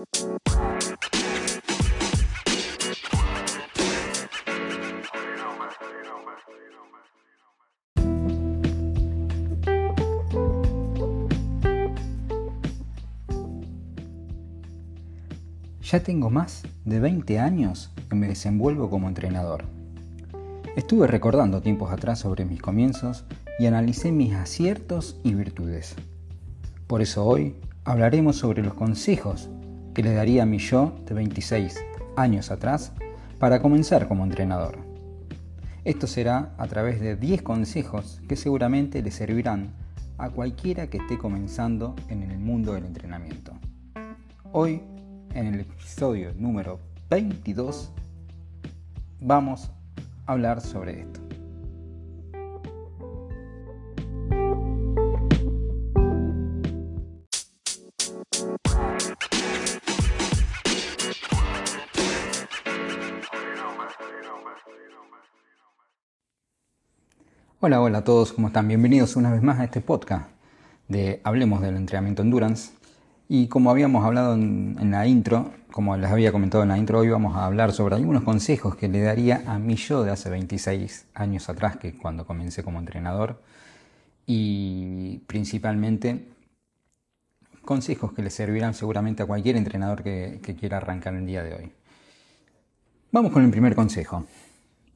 Ya tengo más de 20 años que me desenvuelvo como entrenador. Estuve recordando tiempos atrás sobre mis comienzos y analicé mis aciertos y virtudes. Por eso hoy hablaremos sobre los consejos que le daría a mi yo de 26 años atrás para comenzar como entrenador. Esto será a través de 10 consejos que seguramente le servirán a cualquiera que esté comenzando en el mundo del entrenamiento. Hoy en el episodio número 22 vamos a hablar sobre esto. Hola, hola a todos, ¿cómo están? Bienvenidos una vez más a este podcast de Hablemos del Entrenamiento Endurance. Y como habíamos hablado en, la intro, como les había comentado en la intro, hoy vamos a hablar sobre algunos consejos que le daría a mí yo de hace 26 años atrás, que cuando comencé como entrenador, y principalmente consejos que le servirán seguramente a cualquier entrenador que, quiera arrancar el día de hoy. Vamos con el primer consejo.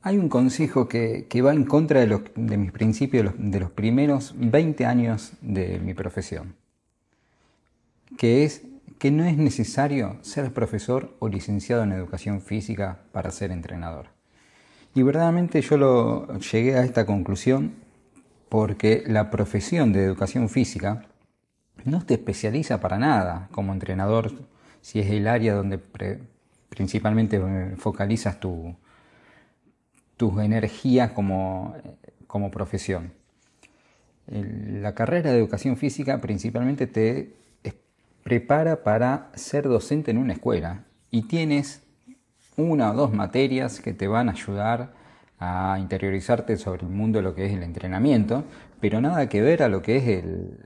Hay un consejo que, va en contra de, mis principios de los primeros 20 años de mi profesión que es que no es necesario ser profesor o licenciado en educación física para ser entrenador. Y verdaderamente yo lo llegué a esta conclusión porque la profesión de educación física no te especializa para nada como entrenador si es el área donde principalmente focalizas tu, tus energías como, como profesión. La carrera de educación física principalmente te prepara para ser docente en una escuela y tienes una o dos materias que te van a ayudar a interiorizarte sobre el mundo de lo que es el entrenamiento, pero nada que ver a lo que es el,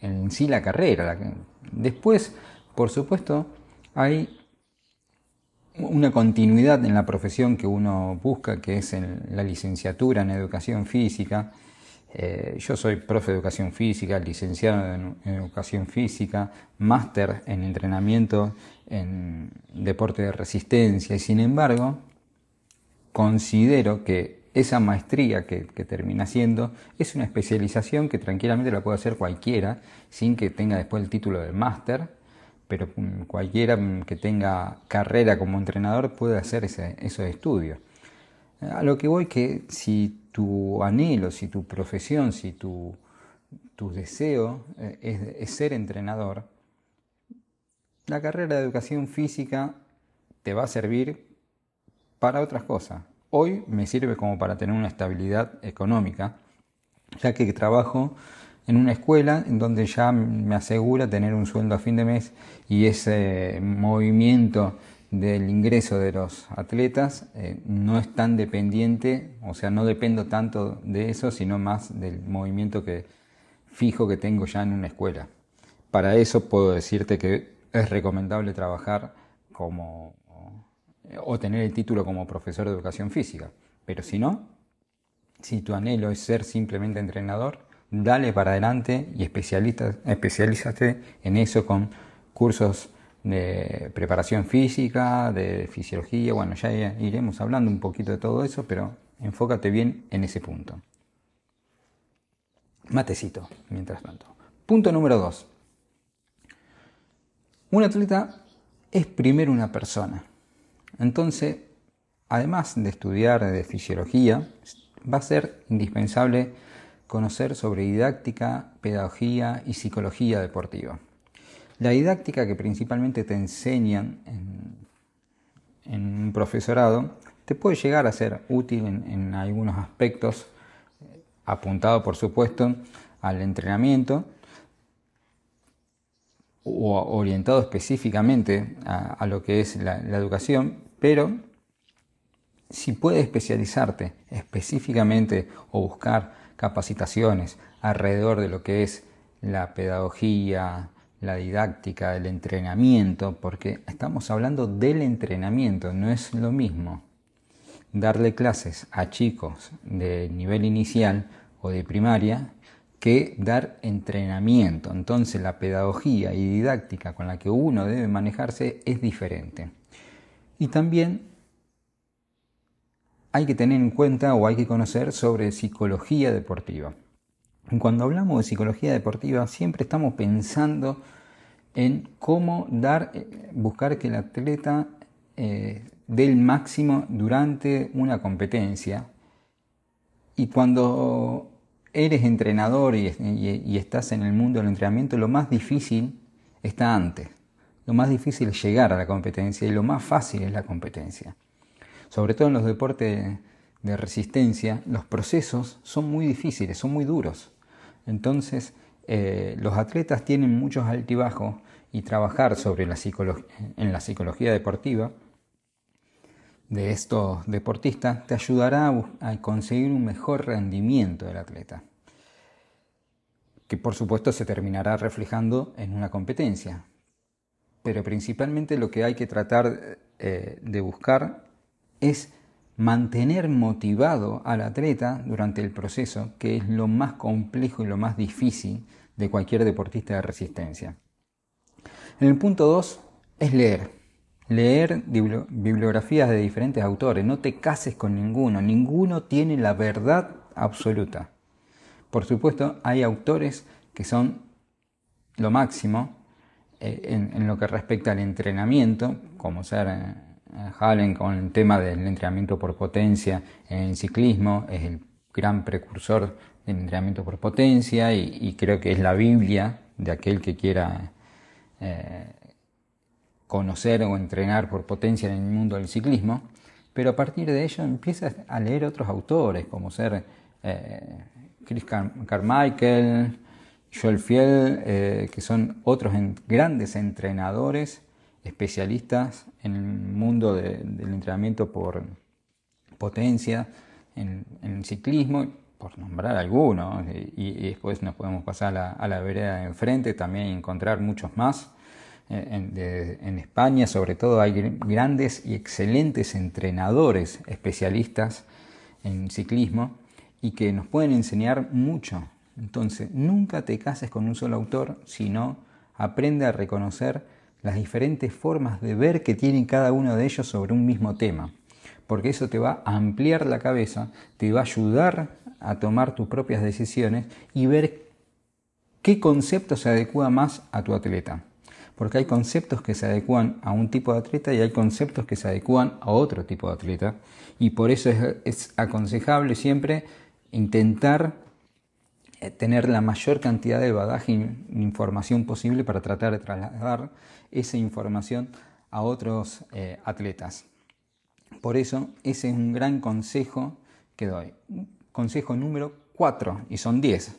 en sí la carrera. Después, por supuesto, hay una continuidad en la profesión que uno busca, que es en la licenciatura en educación física, eh, yo soy profe de educación física, licenciado en, educación física, máster en entrenamiento en deporte de resistencia. Y sin embargo considero que esa maestría que, que, termina siendo es una especialización que tranquilamente la puede hacer cualquiera sin que tenga después el título de máster, pero cualquiera que tenga carrera como entrenador puede hacer ese, esos estudios. A lo que voy que si tu anhelo, si tu profesión, si tu, deseo eh, es, ser entrenador, la carrera de educación física te va a servir para otras cosas. Hoy me sirve como para tener una estabilidad económica, ya que trabajo en una escuela en donde ya me asegura tener un sueldo a fin de mes y ese movimiento del ingreso de los atletas eh, no es tan dependiente, o sea, no dependo tanto de eso, sino más del movimiento que fijo que tengo ya en una escuela. Para eso puedo decirte que es recomendable trabajar como o tener el título como profesor de educación física, pero si no, si tu anhelo es ser simplemente entrenador, dale para adelante y especialízate en eso con cursos de preparación física, de fisiología, bueno, ya iremos hablando un poquito de todo eso, pero enfócate bien en ese punto. Matecito, mientras tanto. Punto número 2. Un atleta es primero una persona. Entonces, además de estudiar de fisiología, va a ser indispensable conocer sobre didáctica, pedagogía y psicología deportiva. La didáctica que principalmente te enseñan en, un profesorado te puede llegar a ser útil en, algunos aspectos, apuntado por supuesto al entrenamiento o orientado específicamente a, lo que es la educación, pero si puedes especializarte específicamente o buscar capacitaciones alrededor de lo que es la pedagogía, la didáctica, el entrenamiento, porque estamos hablando del entrenamiento, no es lo mismo darle clases a chicos de nivel inicial o de primaria que dar entrenamiento. Entonces la pedagogía y didáctica con la que uno debe manejarse es diferente. Y también hay que tener en cuenta o hay que conocer sobre psicología deportiva. Cuando hablamos de psicología deportiva siempre estamos pensando en cómo dar, eh, buscar que el atleta eh, dé el máximo durante una competencia. Y cuando eres entrenador y, estás en el mundo del entrenamiento, lo más difícil está antes. Lo más difícil es llegar a la competencia y lo más fácil es la competencia. Sobre todo en los deportes de resistencia, los procesos son muy difíciles, son muy duros. Entonces, eh, los atletas tienen muchos altibajos y trabajar sobre la en la psicología deportiva de estos deportistas te ayudará a, conseguir un mejor rendimiento del atleta, que por supuesto se terminará reflejando en una competencia. Pero principalmente lo que hay que tratar eh, de buscar es mantener motivado al atleta durante el proceso, que es lo más complejo y lo más difícil de cualquier deportista de resistencia. En el punto 2 es leer. Leer bibliografías de diferentes autores. No te cases con ninguno. Ninguno tiene la verdad absoluta. Por supuesto, hay autores que son lo máximo eh, en, lo que respecta al entrenamiento, como ser Hallen con el tema del entrenamiento por potencia en ciclismo, es el gran precursor del entrenamiento por potencia y creo que es la Biblia de aquel que quiera eh, conocer o entrenar por potencia en el mundo del ciclismo, pero a partir de ello empiezas a leer otros autores, como ser eh, Chris Carmichael, Joel Fiel, eh, que son otros grandes entrenadores, especialistas en el mundo del entrenamiento por potencia, en, el ciclismo, por nombrar algunos, y, después nos podemos pasar a la, vereda de enfrente también encontrar muchos más. Eh, en, España sobre todo hay grandes y excelentes entrenadores especialistas en ciclismo y que nos pueden enseñar mucho. Entonces, nunca te cases con un solo autor, sino aprende a reconocer las diferentes formas de ver que tienen cada uno de ellos sobre un mismo tema, porque eso te va a ampliar la cabeza, te va a ayudar a tomar tus propias decisiones y ver qué concepto se adecua más a tu atleta porque hay conceptos que se adecuan a un tipo de atleta y hay conceptos que se adecuan a otro tipo de atleta. Y por eso es, aconsejable siempre intentar tener la mayor cantidad de badaje e información posible para tratar de trasladar esa información a otros eh, atletas. Por eso ese es un gran consejo que doy. Consejo número 4, y son 10.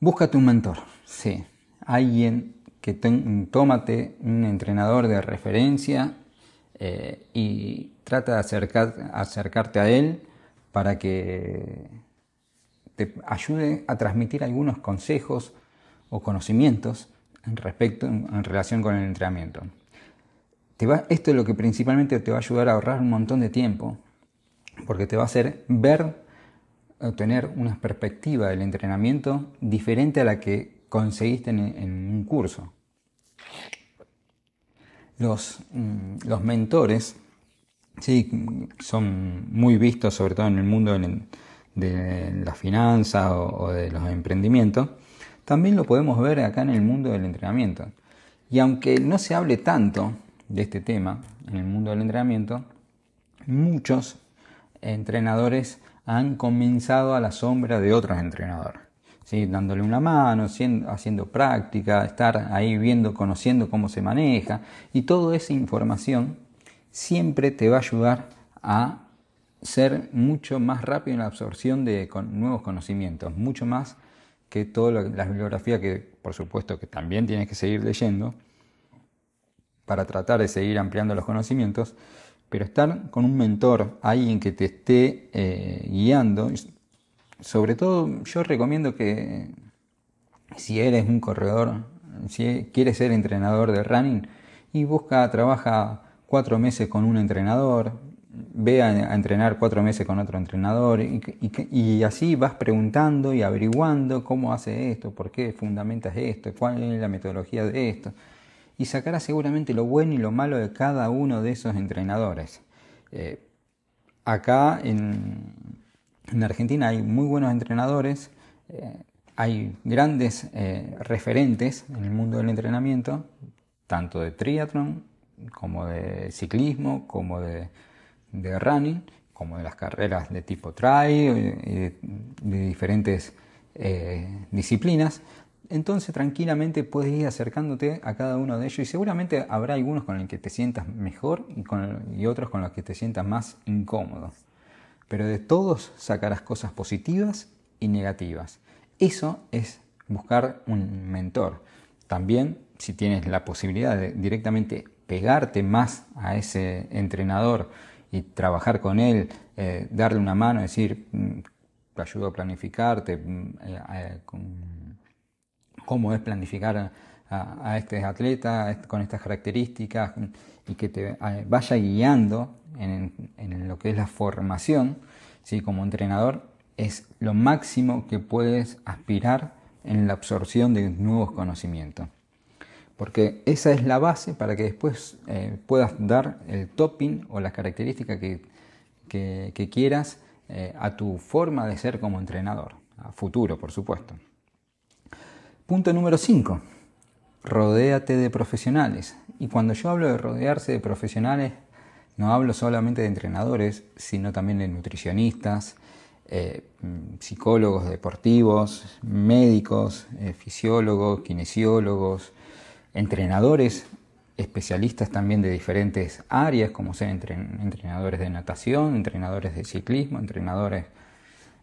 Búscate un mentor. Sí, alguien que tómate un entrenador de referencia eh, y trata de acercarte a él para que te ayude a transmitir algunos consejos o conocimientos en, respecto, en relación con el entrenamiento. Esto es lo que principalmente te va a ayudar a ahorrar un montón de tiempo, porque te va a hacer ver o tener una perspectiva del entrenamiento diferente a la que conseguiste en, un curso. Los, mm, los mentores sí, son muy vistos, sobre todo en el mundo de la finanza o, de los emprendimientos. También lo podemos ver acá en el mundo del entrenamiento. Y aunque no se hable tanto de este tema en el mundo del entrenamiento, muchos entrenadores han comenzado a la sombra de otros entrenadores dándole una mano, haciendo, práctica, estar ahí viendo, conociendo cómo se maneja y toda esa información siempre te va a ayudar a ser mucho más rápido en la absorción de nuevos conocimientos, mucho más que toda la, bibliografía que por supuesto que también tienes que seguir leyendo para tratar de seguir ampliando los conocimientos, pero estar con un mentor, alguien que te esté eh, guiando, sobre todo yo recomiendo que, si eres un corredor, si quieres ser entrenador de running, y busca, trabaja cuatro meses con un entrenador, ve a, entrenar cuatro meses con otro entrenador y, así vas preguntando y averiguando cómo hace esto, por qué fundamentas esto, cuál es la metodología de esto y sacarás seguramente lo bueno y lo malo de cada uno de esos entrenadores. Eh, acá en, Argentina hay muy buenos entrenadores, eh, hay grandes eh, referentes en el mundo del entrenamiento, tanto de triatlón como de ciclismo, como de de running, como de las carreras de tipo trail, de, de, diferentes eh, disciplinas. Entonces tranquilamente puedes ir acercándote a cada uno de ellos y seguramente habrá algunos con los que te sientas mejor y, con, y otros con los que te sientas más incómodo. Pero de todos sacarás cosas positivas y negativas. Eso es buscar un mentor. También si tienes la posibilidad de directamente pegarte más a ese entrenador y trabajar con él, eh, darle una mano, decir, mm, te ayudo a planificarte, mm, eh, eh, cómo es planificar a, este atleta con estas características y que te vaya guiando en, lo que es la formación, ¿sí? como entrenador, es lo máximo que puedes aspirar en la absorción de nuevos conocimientos porque esa es la base para que después eh, puedas dar el topping o las características que, quieras eh, a tu forma de ser como entrenador, a futuro, por supuesto. Punto número 5. Rodéate de profesionales. Y cuando yo hablo de rodearse de profesionales, no hablo solamente de entrenadores, sino también de nutricionistas, eh, psicólogos deportivos, médicos, fisiólogos, kinesiólogos, entrenadores especialistas también de diferentes áreas, como ser entrenadores de natación, entrenadores de ciclismo, entrenadores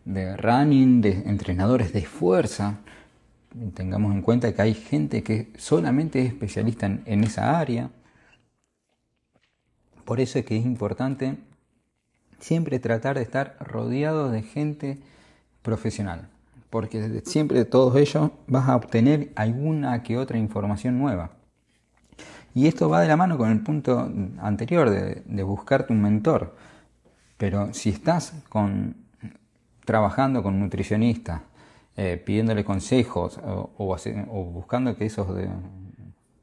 de running, de, entrenadores de fuerza. Tengamos en cuenta que hay gente que solamente es especialista en, esa área. Por eso es que es importante siempre tratar de estar rodeado de gente profesional porque siempre de todos ellos vas a obtener alguna que otra información nueva. Y esto va de la mano con el punto anterior de, buscarte un mentor. Pero si estás con, trabajando con nutricionistas, eh, pidiéndole consejos o, buscando que esos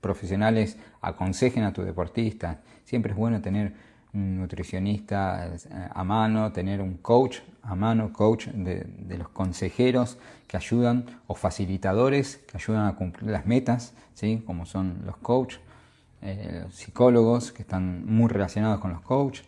profesionales aconsejen a tu deportista, siempre es bueno tener nutricionista eh, a mano, tener un coach a mano, coach de, los consejeros que ayudan o facilitadores que ayudan a cumplir las metas, ¿sí? como son los coaches, eh, los psicólogos que están muy relacionados con los coaches.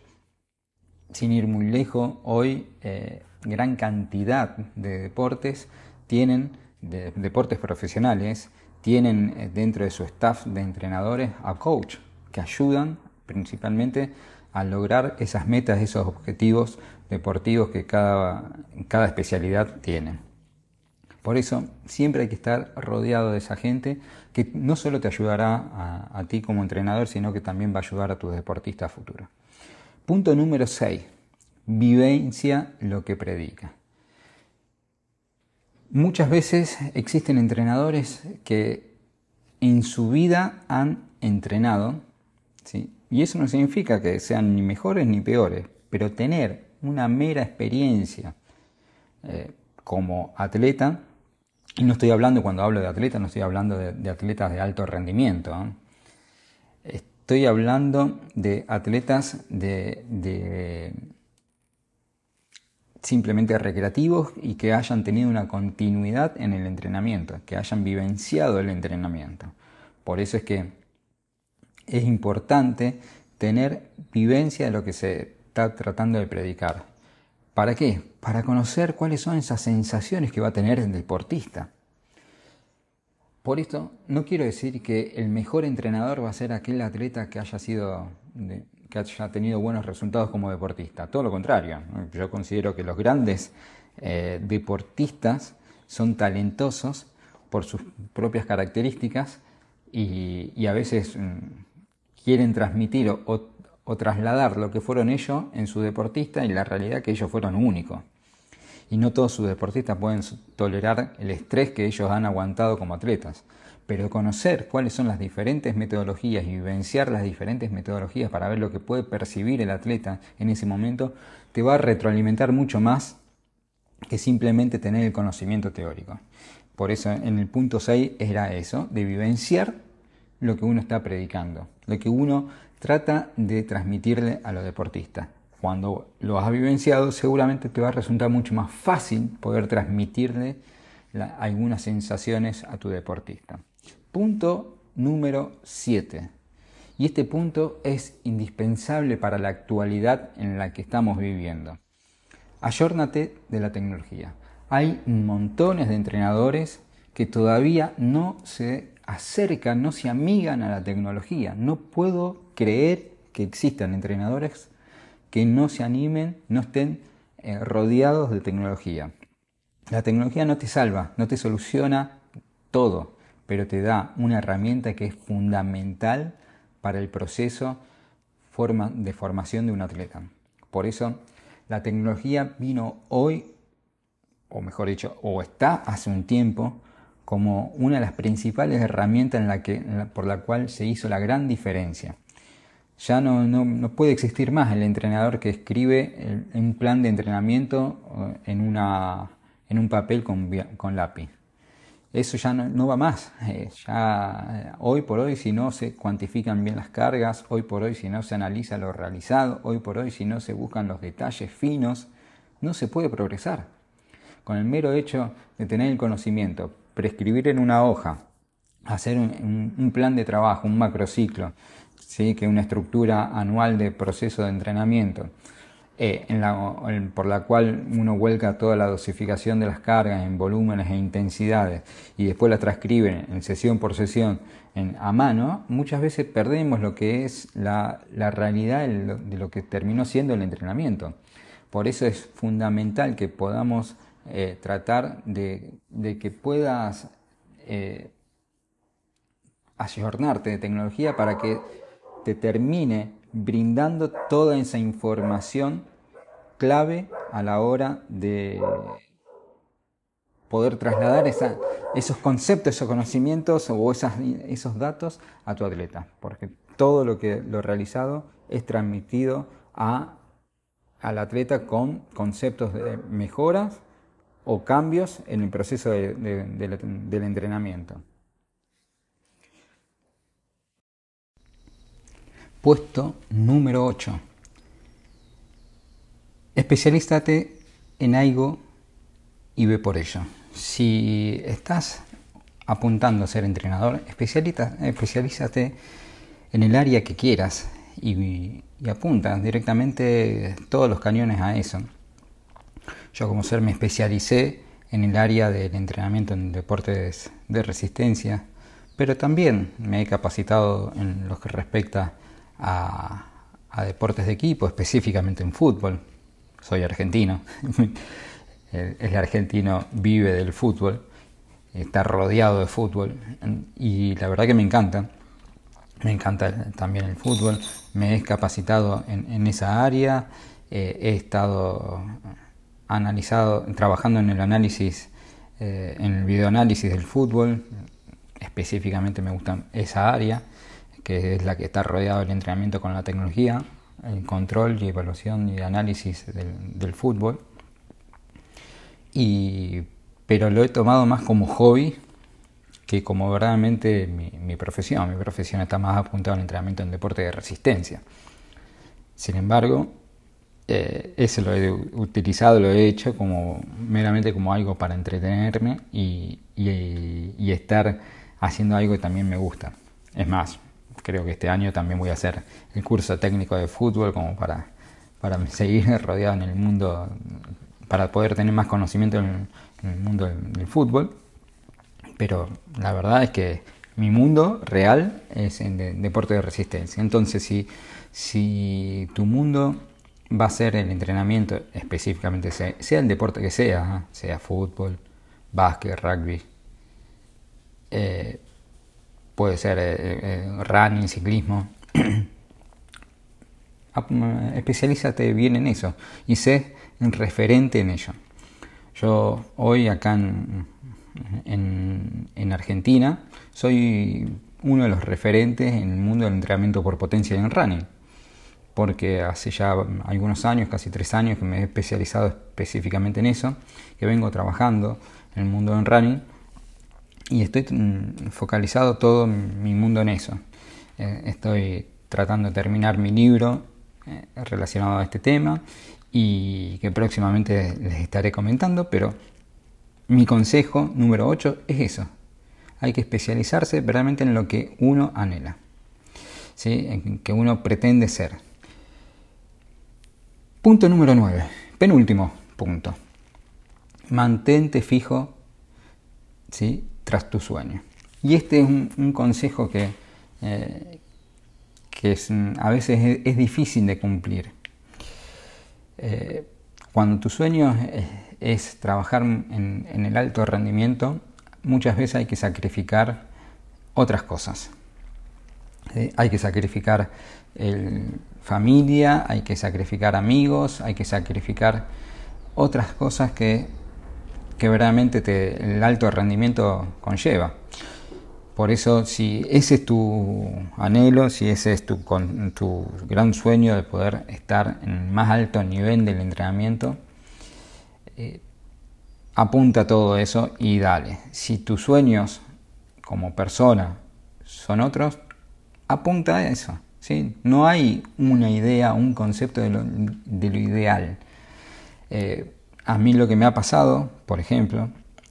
Sin ir muy lejos, hoy eh, gran cantidad de deportes tienen, de, deportes profesionales, tienen dentro de su staff de entrenadores a coach que ayudan principalmente a lograr esas metas, esos objetivos deportivos que cada, cada especialidad tiene. Por eso siempre hay que estar rodeado de esa gente que no solo te ayudará a, ti como entrenador, sino que también va a ayudar a tus deportistas futuros. Punto número 6. Vivencia lo que predica. Muchas veces existen entrenadores que en su vida han entrenado, ¿sí? Y eso no significa que sean ni mejores ni peores, pero tener una mera experiencia eh, como atleta, y no estoy hablando, cuando hablo de atleta, no estoy hablando de, atletas de alto rendimiento, ¿eh? estoy hablando de atletas de, simplemente recreativos y que hayan tenido una continuidad en el entrenamiento, que hayan vivenciado el entrenamiento. Por eso es que es importante tener vivencia de lo que se está tratando de predicar. ¿Para qué? Para conocer cuáles son esas sensaciones que va a tener el deportista. Por esto, no quiero decir que el mejor entrenador va a ser aquel atleta que haya sido que haya tenido buenos resultados como deportista. Todo lo contrario. Yo considero que los grandes eh, deportistas son talentosos por sus propias características y, a veces mm, quieren transmitir o, trasladar lo que fueron ellos en su deportista y la realidad que ellos fueron únicos. y no todos sus deportistas pueden tolerar el estrés que ellos han aguantado como atletas. Pero conocer cuáles son las diferentes metodologías y vivenciar las diferentes metodologías para ver lo que puede percibir el atleta en ese momento te va a retroalimentar mucho más que simplemente tener el conocimiento teórico. Por eso en el punto 6 era eso, de vivenciar lo que uno está predicando, lo que uno trata de transmitirle a los deportistas. Cuando lo has vivenciado, seguramente te va a resultar mucho más fácil poder transmitirle algunas sensaciones a tu deportista. Punto número 7. Y este punto es indispensable para la actualidad en la que estamos viviendo. Ayórnate de la tecnología. Hay montones de entrenadores que todavía no se acercan, no se amigan a la tecnología. No puedo creer que existan entrenadores que no se animen, no estén eh, rodeados de tecnología. La tecnología no te salva, no te soluciona todo, pero te da una herramienta que es fundamental para el proceso de formación de un atleta. Por eso la tecnología vino hoy, o mejor dicho, o está hace un tiempo, como una de las principales herramientas en la que, por la cual se hizo la gran diferencia. Ya no, no, puede existir más el entrenador que escribe un plan de entrenamiento eh, en, una, en un papel con, con lápiz. Eso ya no, va más. Eh, ya, eh, hoy por hoy, si no se cuantifican bien las cargas, hoy por hoy, si no se analiza lo realizado, hoy por hoy, si no se buscan los detalles finos, no se puede progresar. Con el mero hecho de tener el conocimiento, prescribir en una hoja, hacer un, plan de trabajo, un macrociclo, ¿sí? que una estructura anual de proceso de entrenamiento, eh, por la cual uno vuelca toda la dosificación de las cargas en volúmenes e intensidades y después la transcribe en sesión por sesión en, a mano, muchas veces perdemos lo que es la, realidad de lo que terminó siendo el entrenamiento. Por eso es fundamental que podamos eh, tratar de, que puedas eh, ayornarte de tecnología para que te termine brindando toda esa información clave a la hora de poder trasladar esos conceptos, esos conocimientos o esos datos a tu atleta, porque todo lo que lo realizado es transmitido a, al atleta con conceptos de mejoras o cambios en el proceso del entrenamiento. Puesto número 8. Especialízate en algo y ve por ello. Si estás apuntando a ser entrenador, especialízate en el área que quieras y, y apunta directamente todos los cañones a eso. Yo como ser me especialicé en el área del entrenamiento en deportes de resistencia, pero también me he capacitado en lo que respecta a, deportes de equipo, específicamente en fútbol. Soy argentino, el, argentino vive del fútbol, está rodeado de fútbol y la verdad que me encanta. Me encanta también el fútbol, me he capacitado en, esa área, eh, he estado analizado, trabajando en el análisis, eh, en el videoanálisis del fútbol, específicamente me gusta esa área, que es la que está rodeado del entrenamiento con la tecnología, el control y evaluación y análisis del, fútbol. Y, pero lo he tomado más como hobby que como verdaderamente mi, mi profesión. Mi profesión está más apuntada al entrenamiento en deporte de resistencia. Sin embargo, eh, ese lo he utilizado, lo he hecho como meramente como algo para entretenerme y, estar haciendo algo que también me gusta. Es más, creo que este año también voy a hacer el curso técnico de fútbol como para, para seguir rodeado en el mundo, para poder tener más conocimiento en el, mundo del, fútbol. Pero la verdad es que mi mundo real es en deporte de resistencia. Entonces, si, si tu mundo va a ser el entrenamiento específicamente, sea, el deporte que sea, ¿eh? sea fútbol, básquet, rugby, eh, puede ser eh, running, ciclismo. Especialízate bien en eso y sé referente en ello. Yo hoy acá en, Argentina soy uno de los referentes en el mundo del entrenamiento por potencia en running, porque hace ya algunos años, casi tres años, que me he especializado específicamente en eso, que vengo trabajando en el mundo del running y estoy mm, focalizado todo mi mundo en eso. Eh, estoy tratando de terminar mi libro eh, relacionado a este tema y que próximamente les estaré comentando, pero mi consejo número 8 es eso. Hay que especializarse realmente en lo que uno anhela, ¿sí? en que uno pretende ser. Punto número 9, penúltimo punto. Mantente fijo ¿sí? tras tu sueño. Y este es un, consejo que, eh, que a veces es, difícil de cumplir. Eh, cuando tu sueño es, trabajar en, el alto rendimiento, muchas veces hay que sacrificar otras cosas. Hay que sacrificar familia, hay que sacrificar amigos, hay que sacrificar otras cosas que, que verdaderamente te, el alto rendimiento conlleva. Por eso, si ese es tu anhelo, si ese es tu, tu gran sueño de poder estar en más alto nivel del entrenamiento, eh, apunta todo eso y dale. Si tus sueños como persona son otros, apunta a eso. No hay una idea, un concepto de lo, ideal. Eh, a mí lo que me ha pasado, por ejemplo,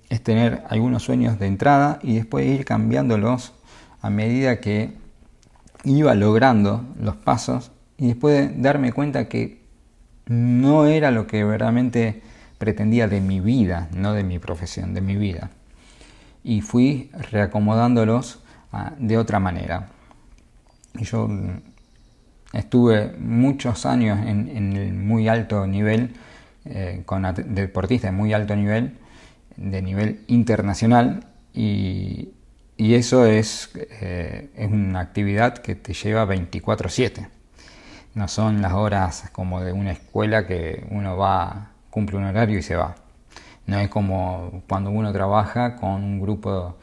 es tener algunos sueños de entrada y después ir cambiándolos a medida que iba logrando los pasos y después darme cuenta que no era lo que verdaderamente pretendía de mi vida, no de mi profesión, de mi vida. Y fui reacomodándolos ah, de otra manera. Yo mm, estuve muchos años en, el muy alto nivel, eh, con deportistas de muy alto nivel, de nivel internacional y, eso es, eh, es, una actividad que te lleva 24/7. No son las horas como de una escuela que uno va, cumple un horario y se va. No es como cuando uno trabaja con un grupo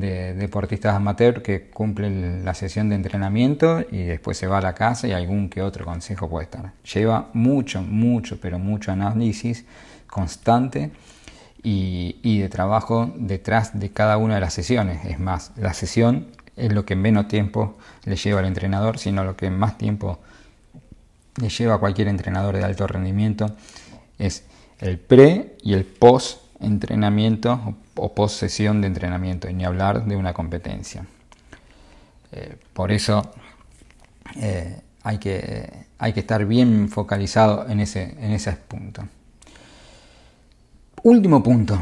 de deportistas amateur que cumplen la sesión de entrenamiento y después se va a la casa y algún que otro consejo puede estar. Lleva mucho, mucho, pero mucho análisis constante y, de trabajo detrás de cada una de las sesiones. Es más, la sesión es lo que menos tiempo le lleva al entrenador, sino lo que más tiempo le lleva a cualquier entrenador de alto rendimiento es el pre y el post entrenamiento o post sesión de entrenamiento, y ni hablar de una competencia. Eh, por eso eh, hay, que, hay que estar bien focalizado en ese, en ese punto. Último punto,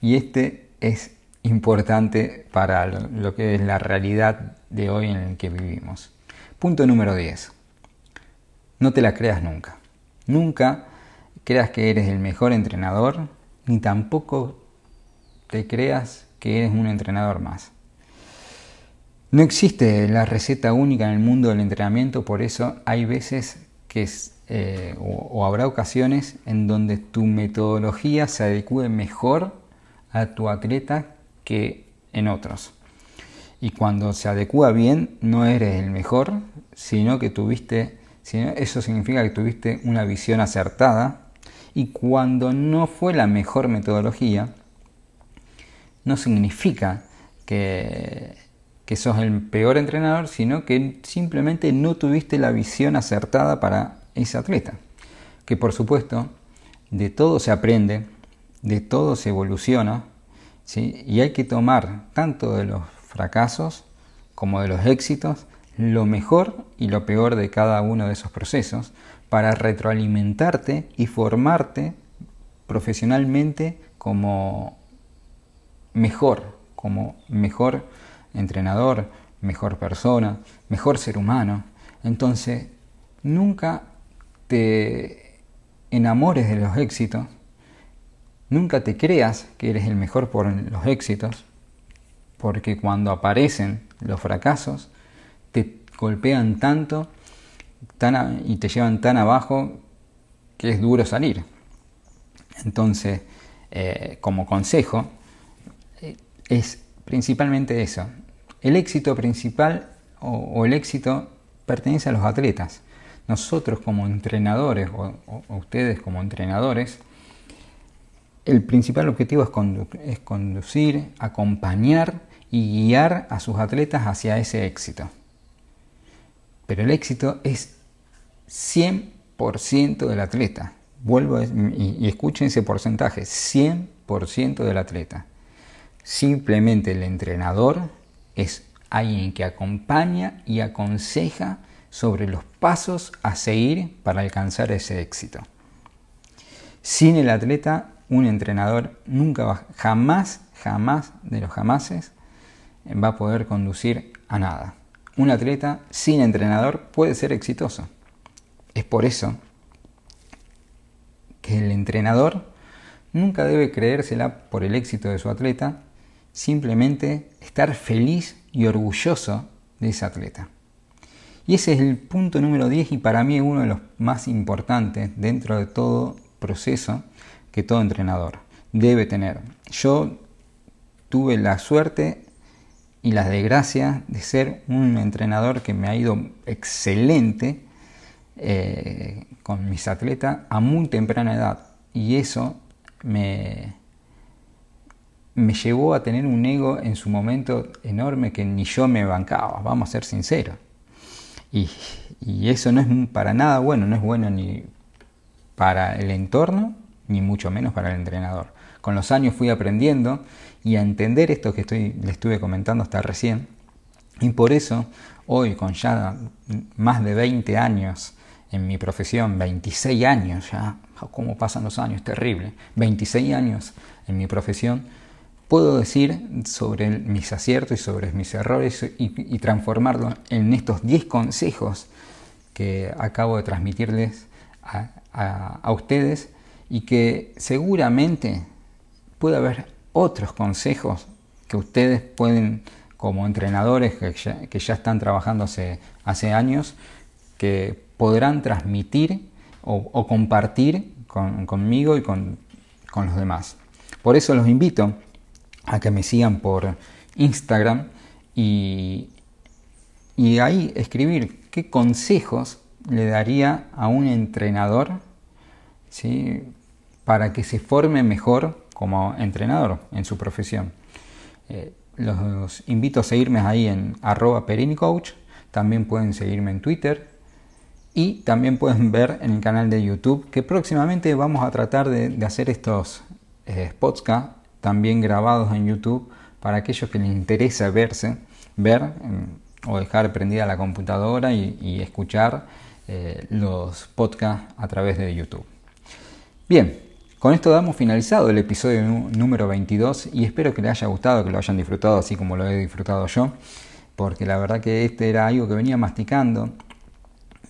y este es importante para lo que es la realidad de hoy en el que vivimos. Punto número 10. No te la creas nunca. Nunca creas que eres el mejor entrenador, ni tampoco te creas que eres un entrenador más. No existe la receta única en el mundo del entrenamiento, por eso hay veces que eh, o, habrá ocasiones en donde tu metodología se adecue mejor a tu atleta que en otros. Y cuando se adecua bien, no eres el mejor, sino que tuviste, eso significa que tuviste una visión acertada. Y cuando no fue la mejor metodología, no significa que, que sos el peor entrenador, sino que simplemente no tuviste la visión acertada para ese atleta. Que por supuesto, de todo se aprende, de todo se evoluciona, ¿sí? y hay que tomar tanto de los fracasos como de los éxitos lo mejor y lo peor de cada uno de esos procesos para retroalimentarte y formarte profesionalmente como mejor, como mejor entrenador, mejor persona, mejor ser humano. Entonces, nunca te enamores de los éxitos, nunca te creas que eres el mejor por los éxitos, porque cuando aparecen los fracasos, te golpean tanto y te llevan tan abajo que es duro salir. Entonces, eh, como consejo, es principalmente eso. El éxito principal o, el éxito pertenece a los atletas. Nosotros como entrenadores o, ustedes como entrenadores, el principal objetivo es conducir, acompañar y guiar a sus atletas hacia ese éxito. Pero el éxito es 100% del atleta. Vuelvo y, escuchen ese porcentaje, 100% del atleta. Simplemente el entrenador es alguien que acompaña y aconseja sobre los pasos a seguir para alcanzar ese éxito. Sin el atleta, un entrenador nunca va, jamás, jamás de los jamases va a poder conducir a nada. Un atleta sin entrenador puede ser exitoso. Es por eso que el entrenador nunca debe creérsela por el éxito de su atleta, simplemente estar feliz y orgulloso de ese atleta. Y ese es el punto número 10 y para mí uno de los más importantes dentro de todo proceso que todo entrenador debe tener. Yo tuve la suerte y la desgracia de ser un entrenador que me ha ido excelente eh, con mis atletas a muy temprana edad. Y eso me, me llevó a tener un ego en su momento enorme que ni yo me bancaba, vamos a ser sinceros. Y, eso no es para nada bueno, no es bueno ni para el entorno, ni mucho menos para el entrenador. Con los años fui aprendiendo y a entender esto que estoy, le estuve comentando hasta recién. Y por eso hoy, con ya más de 20 años en mi profesión, 26 años ya, cómo pasan los años, terrible, 26 años en mi profesión, puedo decir sobre mis aciertos y sobre mis errores y, transformarlo en estos 10 consejos que acabo de transmitirles a, ustedes y que seguramente puede haber otros consejos que ustedes pueden, como entrenadores que ya, están trabajando hace, años, que podrán transmitir o, compartir conmigo y con, los demás. Por eso los invito a que me sigan por Instagram y, y ahí escribir qué consejos le daría a un entrenador ¿sí? para que se forme mejor como entrenador en su profesión. Eh, los invito a seguirme ahí en arroba perinicoach, también pueden seguirme en Twitter y también pueden ver en el canal de YouTube que próximamente vamos a tratar de, hacer estos eh, podcasts también grabados en YouTube para aquellos que les interesa verse, ver mm, o dejar prendida la computadora y, escuchar eh, los podcasts a través de YouTube. Bien, con esto damos finalizado el episodio número 22 y espero que les haya gustado, que lo hayan disfrutado así como lo he disfrutado yo, porque la verdad que este era algo que venía masticando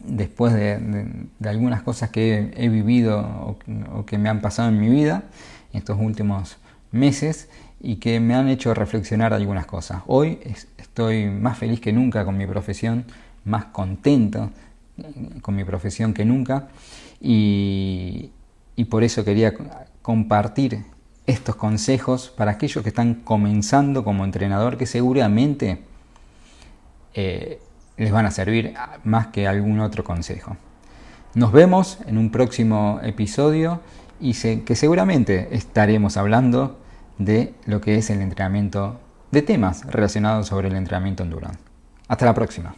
después de, algunas cosas que he, vivido o, que me han pasado en mi vida en estos últimos meses y que me han hecho reflexionar algunas cosas. Hoy estoy más feliz que nunca con mi profesión, más contento con mi profesión que nunca y, por eso quería compartir estos consejos para aquellos que están comenzando como entrenador que seguramente eh, les van a servir más que algún otro consejo. Nos vemos en un próximo episodio y que seguramente estaremos hablando de lo que es el entrenamiento, de temas relacionados sobre el entrenamiento endurance. Hasta la próxima.